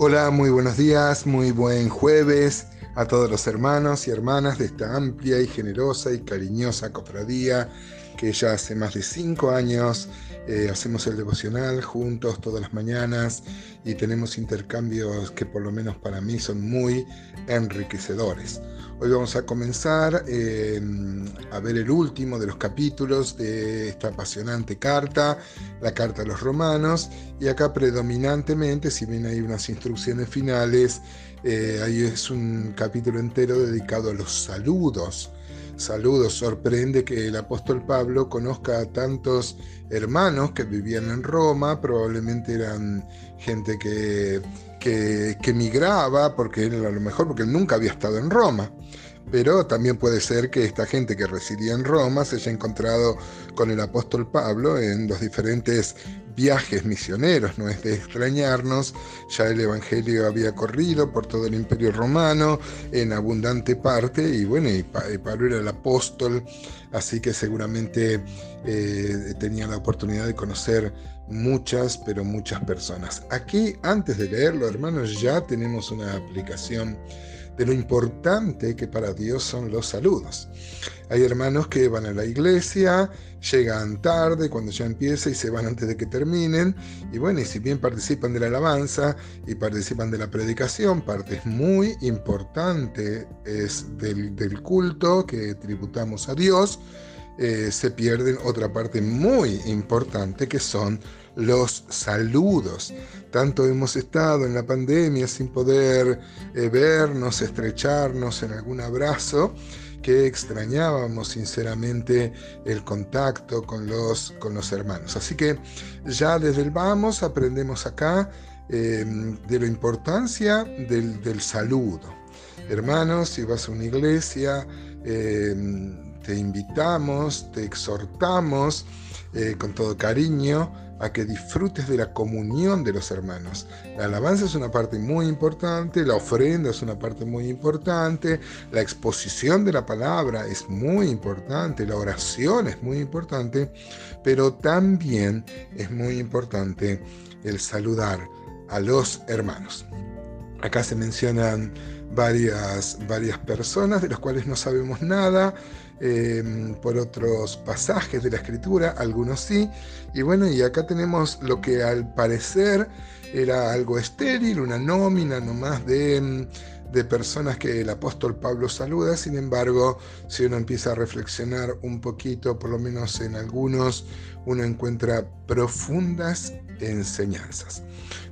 Hola, muy buenos días, muy buen jueves a todos los hermanos y hermanas de esta amplia y generosa y cariñosa cofradía que ya hace más de cinco años eh, hacemos el devocional juntos todas las mañanas y tenemos intercambios que por lo menos para mí son muy enriquecedores. Hoy vamos a comenzar eh, a ver el último de los capítulos de esta apasionante carta, la carta a los romanos, y acá predominantemente, si bien hay unas instrucciones finales, eh, ahí es un capítulo entero dedicado a los saludos Saludos, sorprende que el apóstol Pablo conozca a tantos hermanos que vivían en Roma, probablemente eran gente que, que, migraba, porque a lo mejor porque él nunca había estado en Roma. Pero también puede ser que esta gente que residía en Roma se haya encontrado con el apóstol Pablo en los diferentes viajes misioneros, no es de extrañarnos, ya el Evangelio había corrido por todo el imperio romano en abundante parte y bueno, y Pablo era el apóstol, así que seguramente eh, tenía la oportunidad de conocer muchas, pero muchas personas. Aquí, antes de leerlo, hermanos, ya tenemos una aplicación de lo importante que para Dios son los saludos. Hay hermanos que van a la iglesia, llegan tarde cuando ya empieza y se van antes de que terminen. Y bueno, y si bien participan de la alabanza y participan de la predicación, parte muy importante es del, del culto que tributamos a Dios, eh, se pierden otra parte muy importante que son los saludos. Tanto hemos estado en la pandemia sin poder eh, vernos, estrecharnos en algún abrazo, que extrañábamos sinceramente el contacto con los, con los hermanos. Así que ya desde el vamos aprendemos acá em, de la importancia del, saludo. Hermanos, si vas a una iglesia, em, te invitamos, te exhortamos eh, con todo cariño a que disfrutes de la comunión de los hermanos. La alabanza es una parte muy importante, la ofrenda es una parte muy importante, la exposición de la palabra es muy importante, la oración es muy importante, pero también es muy importante el saludar a los hermanos. Acá se mencionan varias, varias personas de las cuales no sabemos nada, Em, por otros pasajes de la escritura, algunos sí. Y bueno, y acá tenemos lo que al parecer era algo estéril, una nómina nomás de, em, de personas que el apóstol Pablo saluda. Sin embargo, si uno empieza a reflexionar un poquito, por lo menos en algunos, uno encuentra profundas enseñanzas.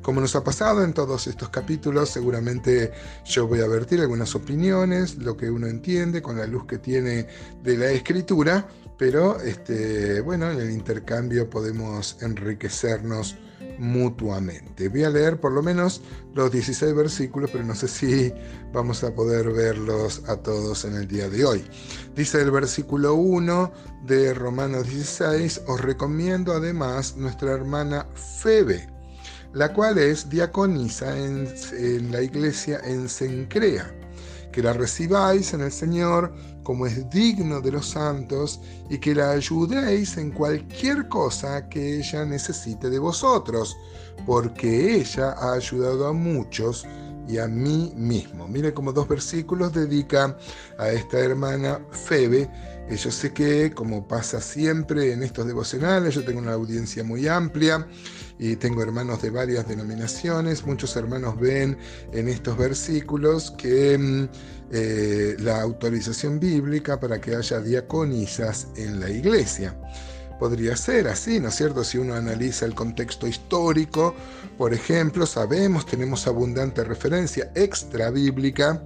Como nos ha pasado en todos estos capítulos, seguramente yo voy a vertir algunas opiniones, lo que uno entiende con la luz que tiene de la escritura, pero este, bueno, en el intercambio podemos enriquecernos mutuamente. Voy a leer por lo menos los 16 versículos, pero no sé si vamos a poder verlos a todos en el día de hoy. Dice el versículo 1 de Romanos 16, os recomiendo además nuestra hermana Febe, la cual es diaconisa en, en la iglesia en Sencrea que la recibáis en el Señor como es digno de los santos y que la ayudéis en cualquier cosa que ella necesite de vosotros, porque ella ha ayudado a muchos y a mí mismo. Mire como dos versículos dedica a esta hermana Febe. Yo sé que, como pasa siempre en estos devocionales, yo tengo una audiencia muy amplia y tengo hermanos de varias denominaciones. Muchos hermanos ven en estos versículos que mm, eh, la autorización bíblica para que haya diaconisas en la iglesia. Podría ser así, ¿no es cierto? Si uno analiza el contexto histórico, por ejemplo, sabemos, tenemos abundante referencia extra bíblica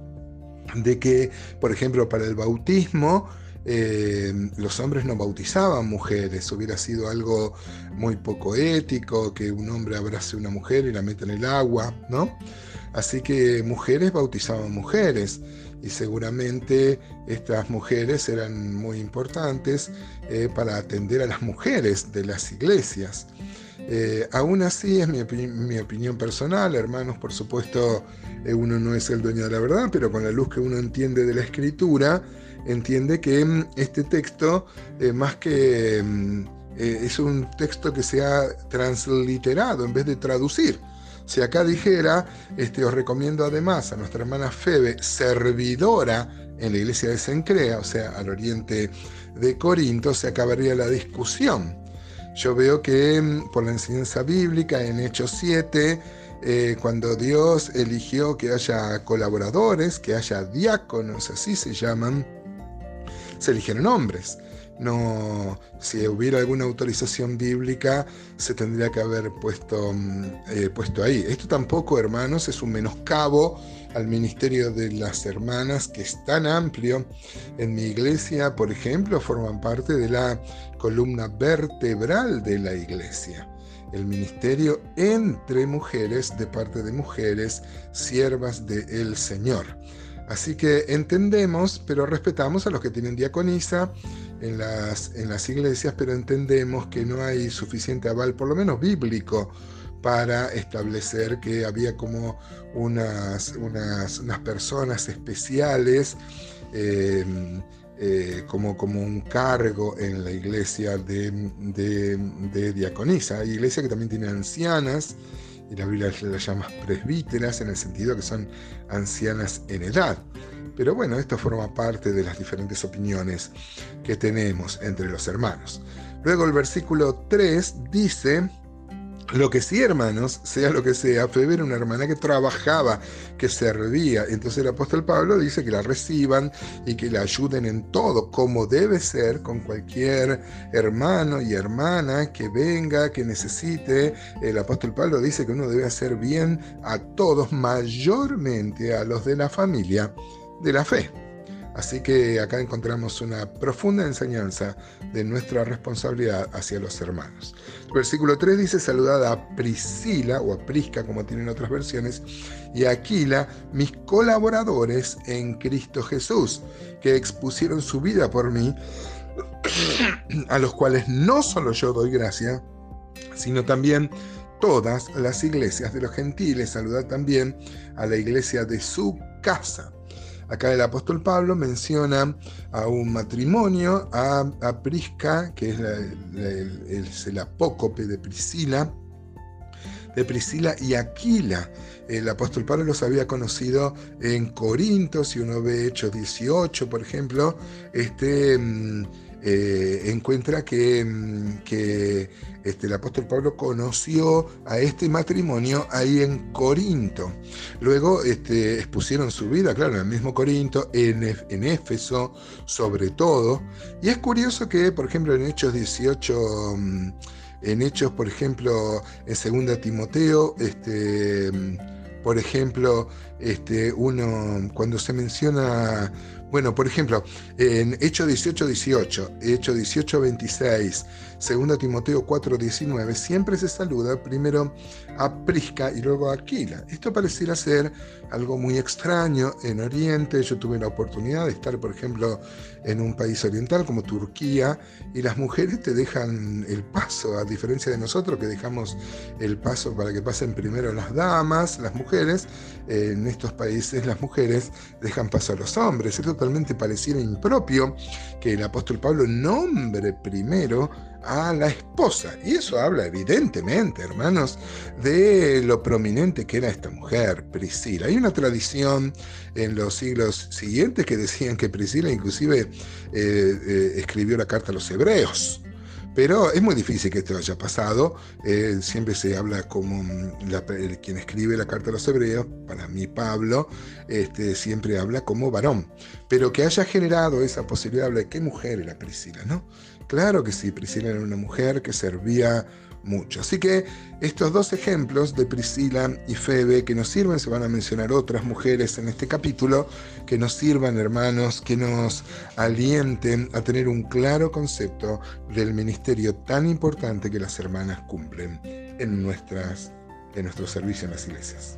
de que, por ejemplo, para el bautismo, eh, los hombres no bautizaban mujeres, hubiera sido algo muy poco ético que un hombre abrace a una mujer y la meta en el agua, ¿no? Así que mujeres bautizaban mujeres y seguramente estas mujeres eran muy importantes eh, para atender a las mujeres de las iglesias. Eh, aún así es mi, opinión personal, hermanos, por supuesto uno no es el dueño de la verdad, pero con la luz que uno entiende de la escritura, entiende que mm, este texto, eh, más que mm, eh, es un texto que se ha transliterado en vez de traducir. Si acá dijera, este, os recomiendo además a nuestra hermana Febe, servidora en la iglesia de Sencrea, o sea, al oriente de Corinto, se acabaría la discusión. Yo veo que mm, por la enseñanza bíblica en Hechos 7, eh, cuando Dios eligió que haya colaboradores, que haya diáconos, así se llaman, se eligieron hombres. No, si hubiera alguna autorización bíblica, se tendría que haber puesto, mm, eh, puesto ahí. Esto tampoco, hermanos, es un menoscabo al ministerio de las hermanas, que es tan amplio. En mi iglesia, por ejemplo, forman parte de la columna vertebral de la iglesia el ministerio entre mujeres de parte de mujeres, siervas del Señor. Así que entendemos, pero respetamos a los que tienen diaconisa en las, en las iglesias, pero entendemos que no hay suficiente aval, por lo menos bíblico, para establecer que había como unas, unas, personas especiales. Eh, eh, como, como un cargo en la iglesia de, de, diaconisa. Hay iglesia que también tiene ancianas, y la Biblia las llama presbíteras en el sentido que son ancianas en edad. Pero bueno, esto forma parte de las diferentes opiniones que tenemos entre los hermanos. Luego el versículo 3 dice, lo que sí, hermanos, sea lo que sea, Febe era una hermana que trabajaba, que servía. Entonces el apóstol Pablo dice que la reciban y que la ayuden en todo, como debe ser con cualquier hermano y hermana que venga, que necesite. El apóstol Pablo dice que uno debe hacer bien a todos, mayormente a los de la familia de la fe. Así que acá encontramos una profunda enseñanza de nuestra responsabilidad hacia los hermanos. El versículo 3 dice, saludad a Priscila, o a Prisca, como tienen otras versiones, y a Aquila, mis colaboradores en Cristo Jesús, que expusieron su vida por mí, a los cuales no solo yo doy gracia, sino también todas las iglesias de los gentiles. Saludad también a la iglesia de su casa. Acá el apóstol Pablo menciona a un matrimonio, a, Prisca, que es, el, apócope de Priscila, de Priscila y Aquila. El apóstol Pablo los había conocido en Corinto, si uno ve Hechos 18, por ejemplo, este, mm, eh, encuentra que, mm, que este, el apóstol Pablo conoció a este matrimonio ahí en Corinto. Luego este, expusieron su vida, claro, en el mismo Corinto, en, en Éfeso sobre todo. Y es curioso que, por ejemplo, en Hechos 18 mm, en Hechos, por ejemplo, en 2 Timoteo, este, mm, por ejemplo, este, uno, cuando se menciona bueno, por ejemplo, en Hecho 18, 18, Hecho 18, 26, 2 Timoteo 4, 19, siempre se saluda primero a Prisca y luego a Aquila. Esto pareciera ser algo muy extraño en Oriente. Yo tuve la oportunidad de estar, por ejemplo, en un país oriental como Turquía y las mujeres te dejan el paso, a diferencia de nosotros que dejamos el paso para que pasen primero las damas, las mujeres. En estos países las mujeres dejan paso a los hombres. Esto totalmente pareciera impropio que el apóstol Pablo nombre primero a la esposa. Y eso habla evidentemente, hermanos, de lo prominente que era esta mujer, Priscila. Hay una tradición en los siglos siguientes que decían que Priscila inclusive eh, eh, escribió la carta a los hebreos. Pero es muy difícil que esto haya pasado. Eh, siempre se habla como mm, quien escribe la carta a los hebreos, para mí Pablo, este, siempre habla como varón. Pero que haya generado esa posibilidad, habla de qué mujer era Priscila, ¿no? Claro que sí, Priscila era una mujer que servía mucho. Así que estos dos ejemplos de Priscila y Febe que nos sirven, se van a mencionar otras mujeres en este capítulo, que nos sirvan hermanos, que nos alienten a tener un claro concepto del ministerio tan importante que las hermanas cumplen en, nuestras, en nuestro servicio en las iglesias.